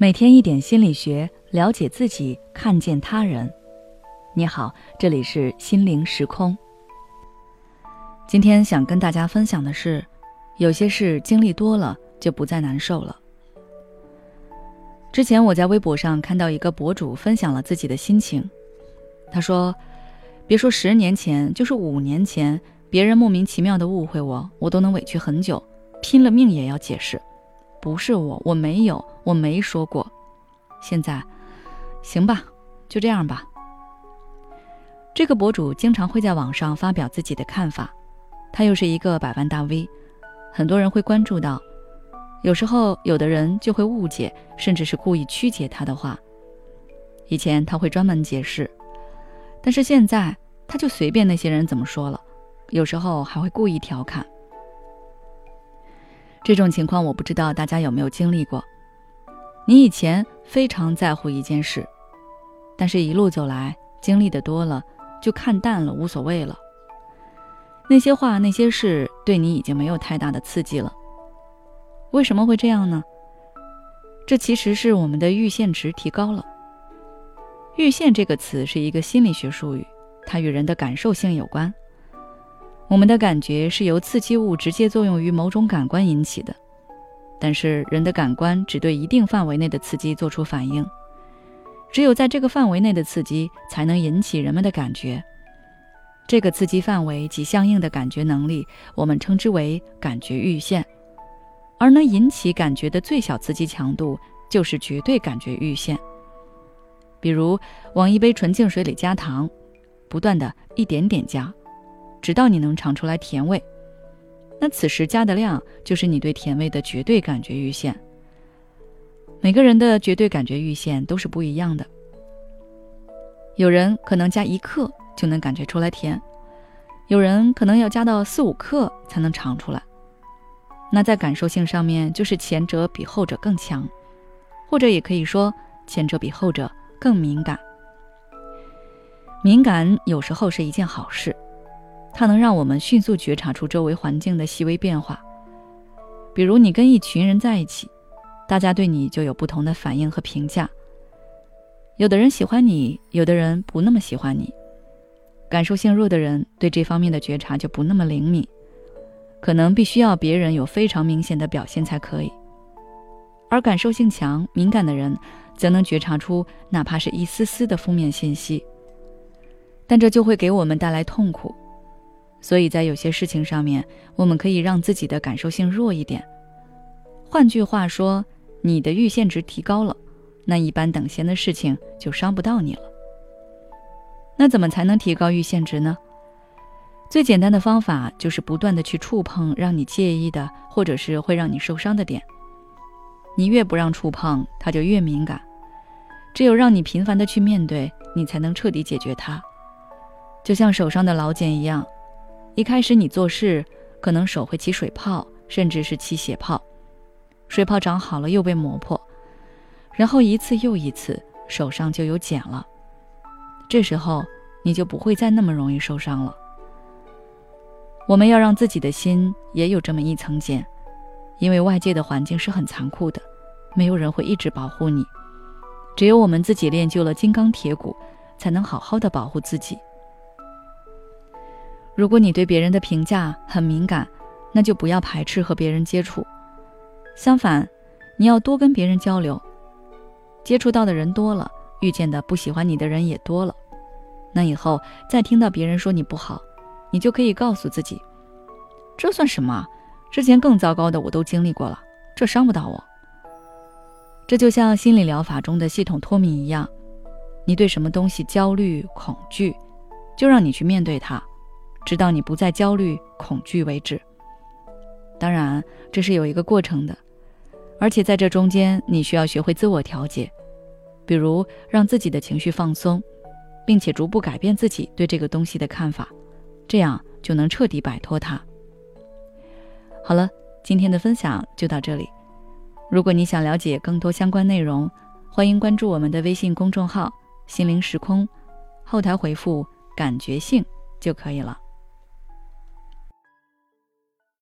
每天一点心理学，了解自己，看见他人。你好，这里是心灵时空。今天想跟大家分享的是，有些事经历多了就不再难受了。之前我在微博上看到一个博主分享了自己的心情，他说：“别说十年前，就是五年前，别人莫名其妙的误会我，我都能委屈很久，拼了命也要解释。”不是我，我没有，我没说过。现在，行吧，就这样吧。这个博主经常会在网上发表自己的看法，他又是一个百万大 V，很多人会关注到。有时候，有的人就会误解，甚至是故意曲解他的话。以前他会专门解释，但是现在他就随便那些人怎么说了，有时候还会故意调侃。这种情况我不知道大家有没有经历过。你以前非常在乎一件事，但是一路走来经历的多了，就看淡了，无所谓了。那些话那些事对你已经没有太大的刺激了。为什么会这样呢？这其实是我们的阈限值提高了。阈限这个词是一个心理学术语，它与人的感受性有关。我们的感觉是由刺激物直接作用于某种感官引起的，但是人的感官只对一定范围内的刺激做出反应，只有在这个范围内的刺激才能引起人们的感觉。这个刺激范围及相应的感觉能力，我们称之为感觉阈限，而能引起感觉的最小刺激强度就是绝对感觉阈限。比如往一杯纯净水里加糖，不断的一点点加。直到你能尝出来甜味，那此时加的量就是你对甜味的绝对感觉阈限。每个人的绝对感觉阈限都是不一样的，有人可能加一克就能感觉出来甜，有人可能要加到四五克才能尝出来。那在感受性上面，就是前者比后者更强，或者也可以说前者比后者更敏感。敏感有时候是一件好事。它能让我们迅速觉察出周围环境的细微变化，比如你跟一群人在一起，大家对你就有不同的反应和评价。有的人喜欢你，有的人不那么喜欢你。感受性弱的人对这方面的觉察就不那么灵敏，可能必须要别人有非常明显的表现才可以。而感受性强、敏感的人，则能觉察出哪怕是一丝丝的负面信息，但这就会给我们带来痛苦。所以在有些事情上面，我们可以让自己的感受性弱一点。换句话说，你的阈限值提高了，那一般等闲的事情就伤不到你了。那怎么才能提高阈限值呢？最简单的方法就是不断的去触碰让你介意的，或者是会让你受伤的点。你越不让触碰，它就越敏感。只有让你频繁的去面对，你才能彻底解决它。就像手上的老茧一样。一开始你做事可能手会起水泡，甚至是起血泡，水泡长好了又被磨破，然后一次又一次手上就有茧了。这时候你就不会再那么容易受伤了。我们要让自己的心也有这么一层茧，因为外界的环境是很残酷的，没有人会一直保护你，只有我们自己练就了金刚铁骨，才能好好的保护自己。如果你对别人的评价很敏感，那就不要排斥和别人接触。相反，你要多跟别人交流，接触到的人多了，遇见的不喜欢你的人也多了。那以后再听到别人说你不好，你就可以告诉自己：这算什么？之前更糟糕的我都经历过了，这伤不到我。这就像心理疗法中的系统脱敏一样，你对什么东西焦虑、恐惧，就让你去面对它。直到你不再焦虑、恐惧为止。当然，这是有一个过程的，而且在这中间，你需要学会自我调节，比如让自己的情绪放松，并且逐步改变自己对这个东西的看法，这样就能彻底摆脱它。好了，今天的分享就到这里。如果你想了解更多相关内容，欢迎关注我们的微信公众号“心灵时空”，后台回复“感觉性”就可以了。